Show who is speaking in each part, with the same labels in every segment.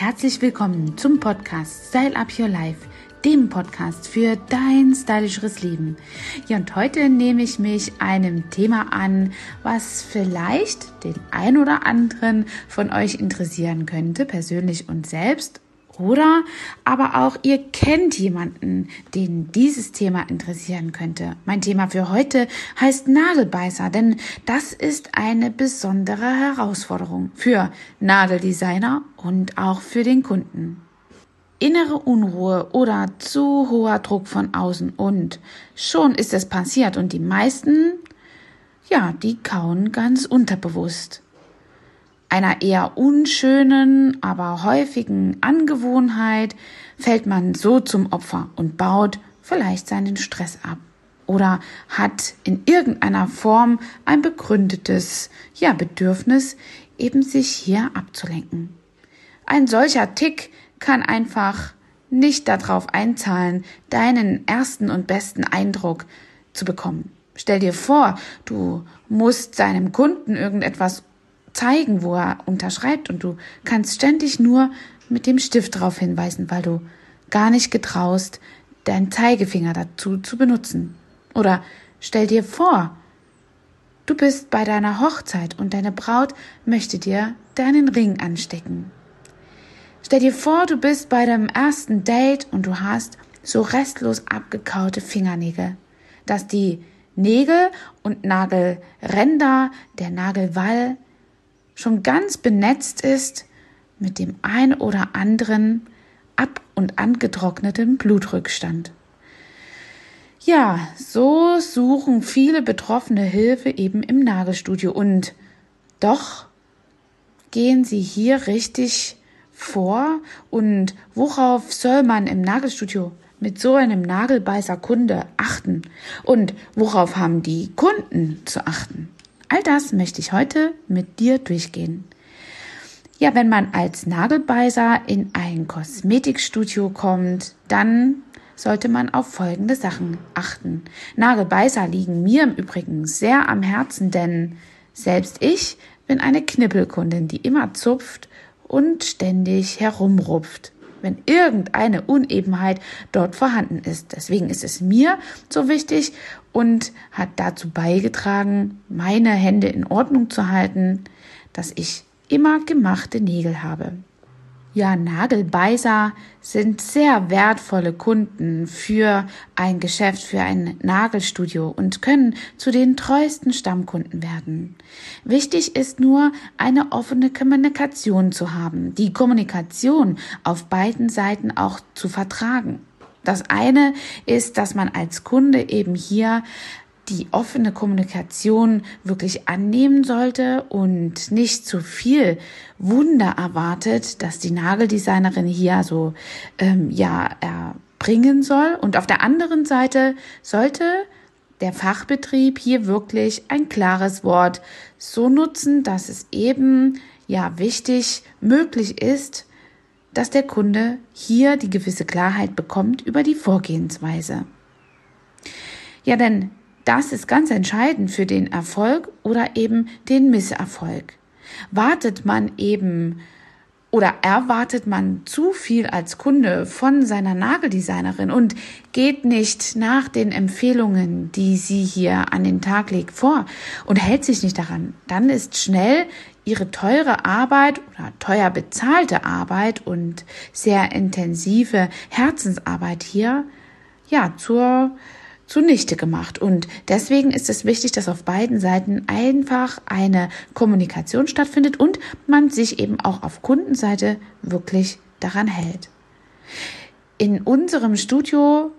Speaker 1: Herzlich willkommen zum Podcast Style Up Your Life, dem Podcast für dein stylischeres Leben. Ja, und heute nehme ich mich einem Thema an, was vielleicht den ein oder anderen von euch interessieren könnte, persönlich und selbst oder aber auch ihr kennt jemanden, den dieses Thema interessieren könnte. Mein Thema für heute heißt Nagelbeißer, denn das ist eine besondere Herausforderung für Nageldesigner und auch für den Kunden. Innere Unruhe oder zu hoher Druck von außen und schon ist es passiert und die meisten, ja, die kauen ganz unterbewusst einer eher unschönen, aber häufigen Angewohnheit fällt man so zum Opfer und baut vielleicht seinen Stress ab oder hat in irgendeiner Form ein begründetes ja, Bedürfnis, eben sich hier abzulenken. Ein solcher Tick kann einfach nicht darauf einzahlen, deinen ersten und besten Eindruck zu bekommen. Stell dir vor, du musst deinem Kunden irgendetwas zeigen, wo er unterschreibt und du kannst ständig nur mit dem Stift darauf hinweisen, weil du gar nicht getraust, deinen Zeigefinger dazu zu benutzen. Oder stell dir vor, du bist bei deiner Hochzeit und deine Braut möchte dir deinen Ring anstecken. Stell dir vor, du bist bei deinem ersten Date und du hast so restlos abgekaute Fingernägel, dass die Nägel und Nagelränder, der Nagelwall schon ganz benetzt ist mit dem ein oder anderen ab- und angetrockneten Blutrückstand. Ja, so suchen viele Betroffene Hilfe eben im Nagelstudio und doch gehen sie hier richtig vor und worauf soll man im Nagelstudio mit so einem Nagelbeißer Kunde achten und worauf haben die Kunden zu achten? All das möchte ich heute mit dir durchgehen. Ja, wenn man als Nagelbeißer in ein Kosmetikstudio kommt, dann sollte man auf folgende Sachen achten. Nagelbeißer liegen mir im Übrigen sehr am Herzen, denn selbst ich bin eine Knippelkundin, die immer zupft und ständig herumrupft wenn irgendeine Unebenheit dort vorhanden ist. Deswegen ist es mir so wichtig und hat dazu beigetragen, meine Hände in Ordnung zu halten, dass ich immer gemachte Nägel habe. Ja, Nagelbeißer sind sehr wertvolle Kunden für ein Geschäft, für ein Nagelstudio und können zu den treuesten Stammkunden werden. Wichtig ist nur, eine offene Kommunikation zu haben, die Kommunikation auf beiden Seiten auch zu vertragen. Das eine ist, dass man als Kunde eben hier die offene Kommunikation wirklich annehmen sollte und nicht zu viel Wunder erwartet, dass die Nageldesignerin hier so ähm, ja erbringen soll. Und auf der anderen Seite sollte der Fachbetrieb hier wirklich ein klares Wort so nutzen, dass es eben ja wichtig möglich ist, dass der Kunde hier die gewisse Klarheit bekommt über die Vorgehensweise. Ja, denn das ist ganz entscheidend für den Erfolg oder eben den Misserfolg. Wartet man eben oder erwartet man zu viel als Kunde von seiner Nageldesignerin und geht nicht nach den Empfehlungen, die sie hier an den Tag legt, vor und hält sich nicht daran, dann ist schnell ihre teure Arbeit oder teuer bezahlte Arbeit und sehr intensive Herzensarbeit hier ja zur zunichte gemacht. Und deswegen ist es wichtig, dass auf beiden Seiten einfach eine Kommunikation stattfindet und man sich eben auch auf Kundenseite wirklich daran hält. In unserem Studio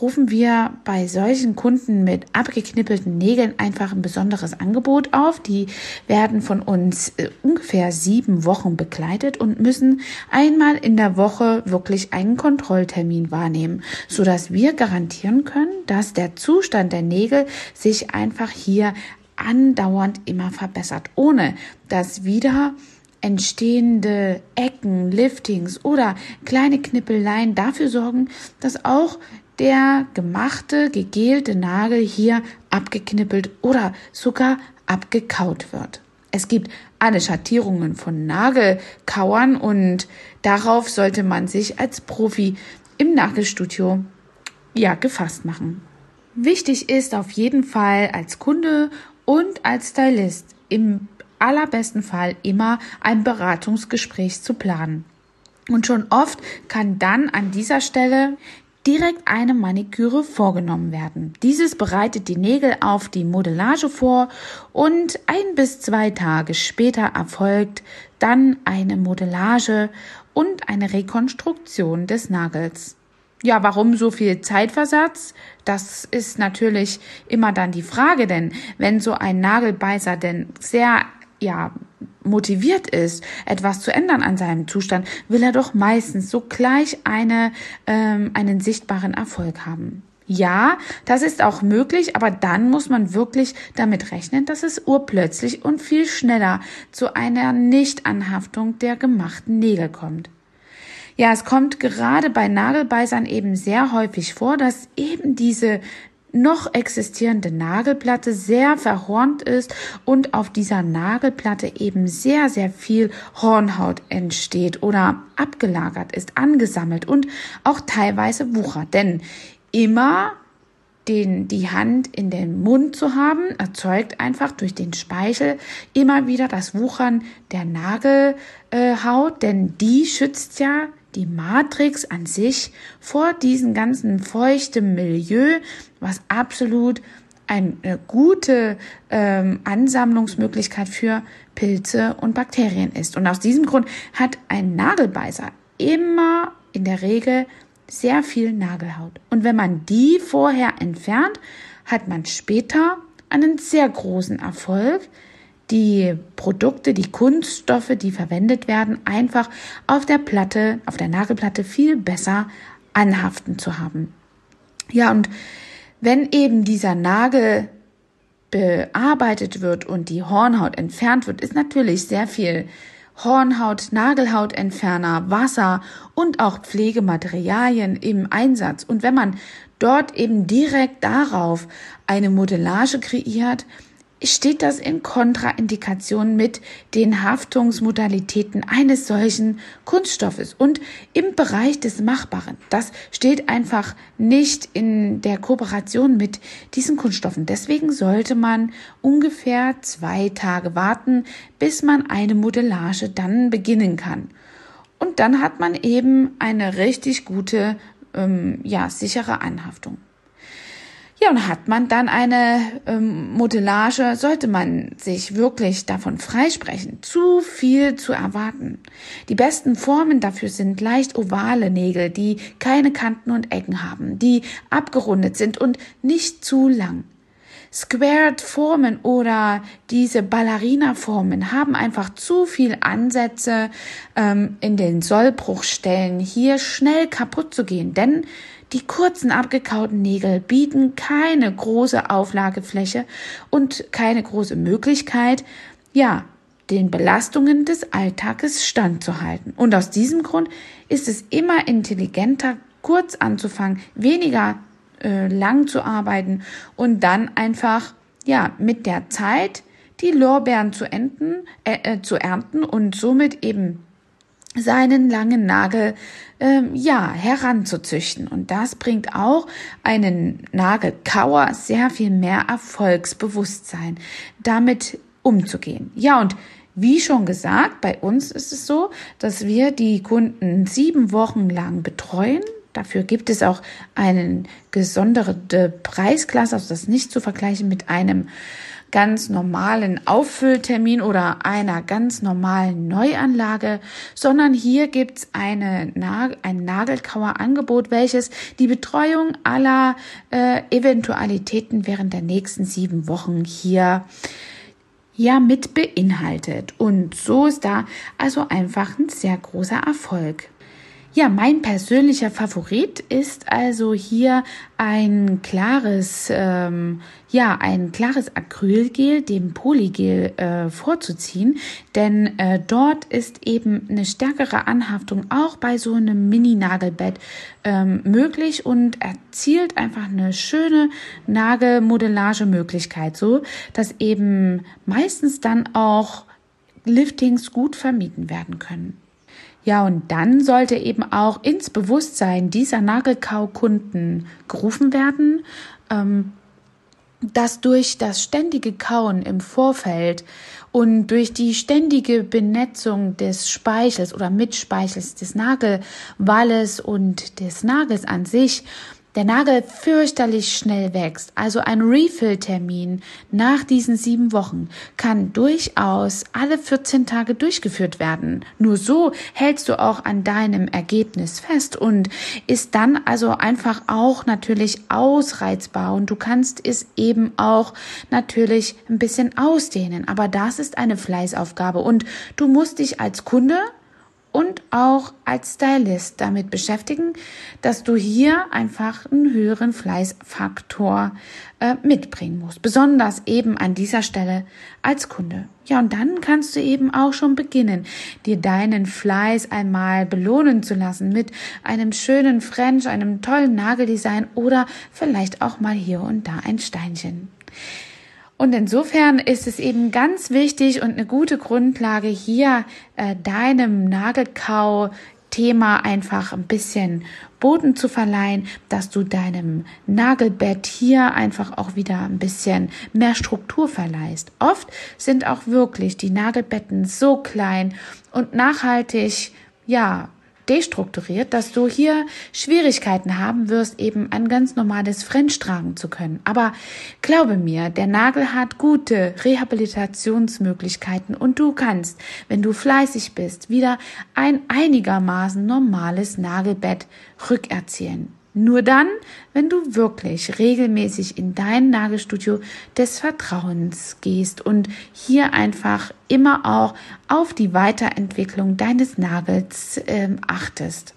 Speaker 1: rufen wir bei solchen Kunden mit abgeknippelten Nägeln einfach ein besonderes Angebot auf. Die werden von uns äh, ungefähr sieben Wochen begleitet und müssen einmal in der Woche wirklich einen Kontrolltermin wahrnehmen, so dass wir garantieren können, dass der Zustand der Nägel sich einfach hier andauernd immer verbessert, ohne dass wieder entstehende Ecken, Liftings oder kleine Knippeleien dafür sorgen, dass auch der gemachte, gegelte Nagel hier abgeknippelt oder sogar abgekaut wird. Es gibt alle Schattierungen von Nagelkauern und darauf sollte man sich als Profi im Nagelstudio ja gefasst machen. Wichtig ist auf jeden Fall als Kunde und als Stylist im allerbesten Fall immer ein Beratungsgespräch zu planen. Und schon oft kann dann an dieser Stelle direkt eine Maniküre vorgenommen werden. Dieses bereitet die Nägel auf die Modellage vor und ein bis zwei Tage später erfolgt dann eine Modellage und eine Rekonstruktion des Nagels. Ja, warum so viel Zeitversatz? Das ist natürlich immer dann die Frage, denn wenn so ein Nagelbeißer denn sehr ja, motiviert ist, etwas zu ändern an seinem Zustand, will er doch meistens so gleich eine, ähm, einen sichtbaren Erfolg haben. Ja, das ist auch möglich, aber dann muss man wirklich damit rechnen, dass es urplötzlich und viel schneller zu einer Nichtanhaftung der gemachten Nägel kommt. Ja, es kommt gerade bei Nagelbeißern eben sehr häufig vor, dass eben diese noch existierende Nagelplatte sehr verhornt ist und auf dieser Nagelplatte eben sehr, sehr viel Hornhaut entsteht oder abgelagert ist, angesammelt und auch teilweise wuchert. Denn immer den, die Hand in den Mund zu haben, erzeugt einfach durch den Speichel immer wieder das Wuchern der Nagelhaut, denn die schützt ja die Matrix an sich vor diesem ganzen feuchten Milieu, was absolut eine gute ähm, Ansammlungsmöglichkeit für Pilze und Bakterien ist. Und aus diesem Grund hat ein Nagelbeißer immer in der Regel sehr viel Nagelhaut. Und wenn man die vorher entfernt, hat man später einen sehr großen Erfolg, die Produkte, die Kunststoffe, die verwendet werden, einfach auf der Platte, auf der Nagelplatte viel besser anhaften zu haben. Ja, und wenn eben dieser Nagel bearbeitet wird und die Hornhaut entfernt wird, ist natürlich sehr viel Hornhaut, Nagelhautentferner, Wasser und auch Pflegematerialien im Einsatz. Und wenn man dort eben direkt darauf eine Modellage kreiert, steht das in Kontraindikation mit den Haftungsmodalitäten eines solchen Kunststoffes und im Bereich des Machbaren. Das steht einfach nicht in der Kooperation mit diesen Kunststoffen. Deswegen sollte man ungefähr zwei Tage warten, bis man eine Modellage dann beginnen kann. Und dann hat man eben eine richtig gute, ähm, ja, sichere Anhaftung. Ja, und hat man dann eine ähm, Modellage, sollte man sich wirklich davon freisprechen, zu viel zu erwarten. Die besten Formen dafür sind leicht ovale Nägel, die keine Kanten und Ecken haben, die abgerundet sind und nicht zu lang. Squared Formen oder diese Ballerina Formen haben einfach zu viel Ansätze ähm, in den Sollbruchstellen hier schnell kaputt zu gehen, denn die kurzen abgekauten Nägel bieten keine große Auflagefläche und keine große Möglichkeit, ja, den Belastungen des Alltages standzuhalten. Und aus diesem Grund ist es immer intelligenter, kurz anzufangen, weniger äh, lang zu arbeiten und dann einfach, ja, mit der Zeit die Lorbeeren zu enden, äh, äh, zu ernten und somit eben seinen langen Nagel ähm, ja heranzuzüchten und das bringt auch einen Nagelkauer sehr viel mehr Erfolgsbewusstsein damit umzugehen. Ja und wie schon gesagt, bei uns ist es so, dass wir die Kunden sieben Wochen lang betreuen. Dafür gibt es auch einen gesonderte Preisklasse, also das nicht zu vergleichen mit einem ganz normalen Auffülltermin oder einer ganz normalen Neuanlage, sondern hier gibt's eine, ein Nagelkauerangebot, welches die Betreuung aller äh, Eventualitäten während der nächsten sieben Wochen hier ja mit beinhaltet. Und so ist da also einfach ein sehr großer Erfolg. Ja, mein persönlicher Favorit ist also hier ein klares, ähm, ja, ein klares Acrylgel, dem Polygel äh, vorzuziehen, denn äh, dort ist eben eine stärkere Anhaftung auch bei so einem Mini-Nagelbett ähm, möglich und erzielt einfach eine schöne Nagelmodellage-Möglichkeit, so dass eben meistens dann auch Liftings gut vermieden werden können. Ja, und dann sollte eben auch ins Bewusstsein dieser Nagelkaukunden gerufen werden, ähm, dass durch das ständige Kauen im Vorfeld und durch die ständige Benetzung des Speichels oder Mitspeichels des Nagelwalles und des Nagels an sich der Nagel fürchterlich schnell wächst, also ein Refill-Termin nach diesen sieben Wochen kann durchaus alle 14 Tage durchgeführt werden. Nur so hältst du auch an deinem Ergebnis fest und ist dann also einfach auch natürlich ausreizbar und du kannst es eben auch natürlich ein bisschen ausdehnen. Aber das ist eine Fleißaufgabe und du musst dich als Kunde und auch als Stylist damit beschäftigen, dass du hier einfach einen höheren Fleißfaktor äh, mitbringen musst. Besonders eben an dieser Stelle als Kunde. Ja, und dann kannst du eben auch schon beginnen, dir deinen Fleiß einmal belohnen zu lassen mit einem schönen French, einem tollen Nageldesign oder vielleicht auch mal hier und da ein Steinchen. Und insofern ist es eben ganz wichtig und eine gute Grundlage hier äh, deinem Nagelkau Thema einfach ein bisschen Boden zu verleihen, dass du deinem Nagelbett hier einfach auch wieder ein bisschen mehr Struktur verleihst. Oft sind auch wirklich die Nagelbetten so klein und nachhaltig, ja, destrukturiert, dass du hier Schwierigkeiten haben wirst, eben ein ganz normales French tragen zu können. Aber glaube mir, der Nagel hat gute Rehabilitationsmöglichkeiten und du kannst, wenn du fleißig bist, wieder ein einigermaßen normales Nagelbett rückerzielen. Nur dann, wenn du wirklich regelmäßig in dein Nagelstudio des Vertrauens gehst und hier einfach immer auch auf die Weiterentwicklung deines Nagels äh, achtest.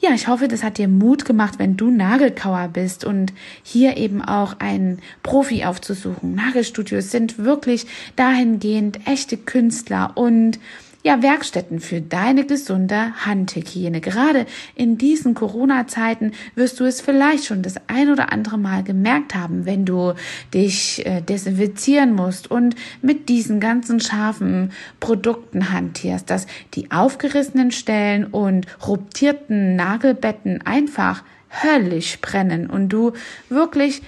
Speaker 1: Ja, ich hoffe, das hat dir Mut gemacht, wenn du Nagelkauer bist und hier eben auch einen Profi aufzusuchen. Nagelstudios sind wirklich dahingehend echte Künstler und ja, Werkstätten für deine gesunde Handhygiene. Gerade in diesen Corona-Zeiten wirst du es vielleicht schon das ein oder andere Mal gemerkt haben, wenn du dich äh, desinfizieren musst und mit diesen ganzen scharfen Produkten hantierst, dass die aufgerissenen Stellen und ruptierten Nagelbetten einfach höllisch brennen und du wirklich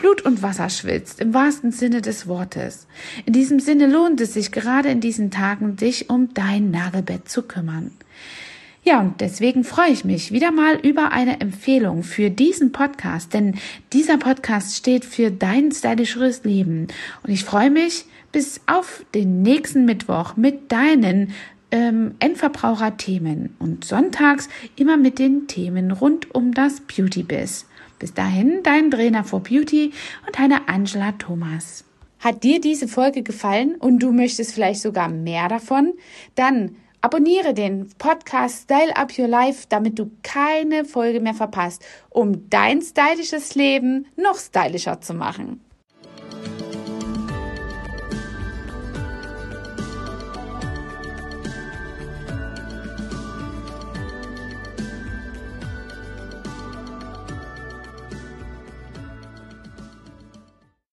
Speaker 1: Blut und Wasser schwitzt, im wahrsten Sinne des Wortes. In diesem Sinne lohnt es sich gerade in diesen Tagen, dich um dein Nagelbett zu kümmern. Ja, und deswegen freue ich mich wieder mal über eine Empfehlung für diesen Podcast, denn dieser Podcast steht für dein stylischeres Leben. Und ich freue mich bis auf den nächsten Mittwoch mit deinen ähm, Endverbraucher-Themen und sonntags immer mit den Themen rund um das Beauty-Biz. Bis dahin, dein Trainer for Beauty und deine Angela Thomas. Hat dir diese Folge gefallen und du möchtest vielleicht sogar mehr davon? Dann abonniere den Podcast Style Up Your Life, damit du keine Folge mehr verpasst, um dein stylisches Leben noch stylischer zu machen.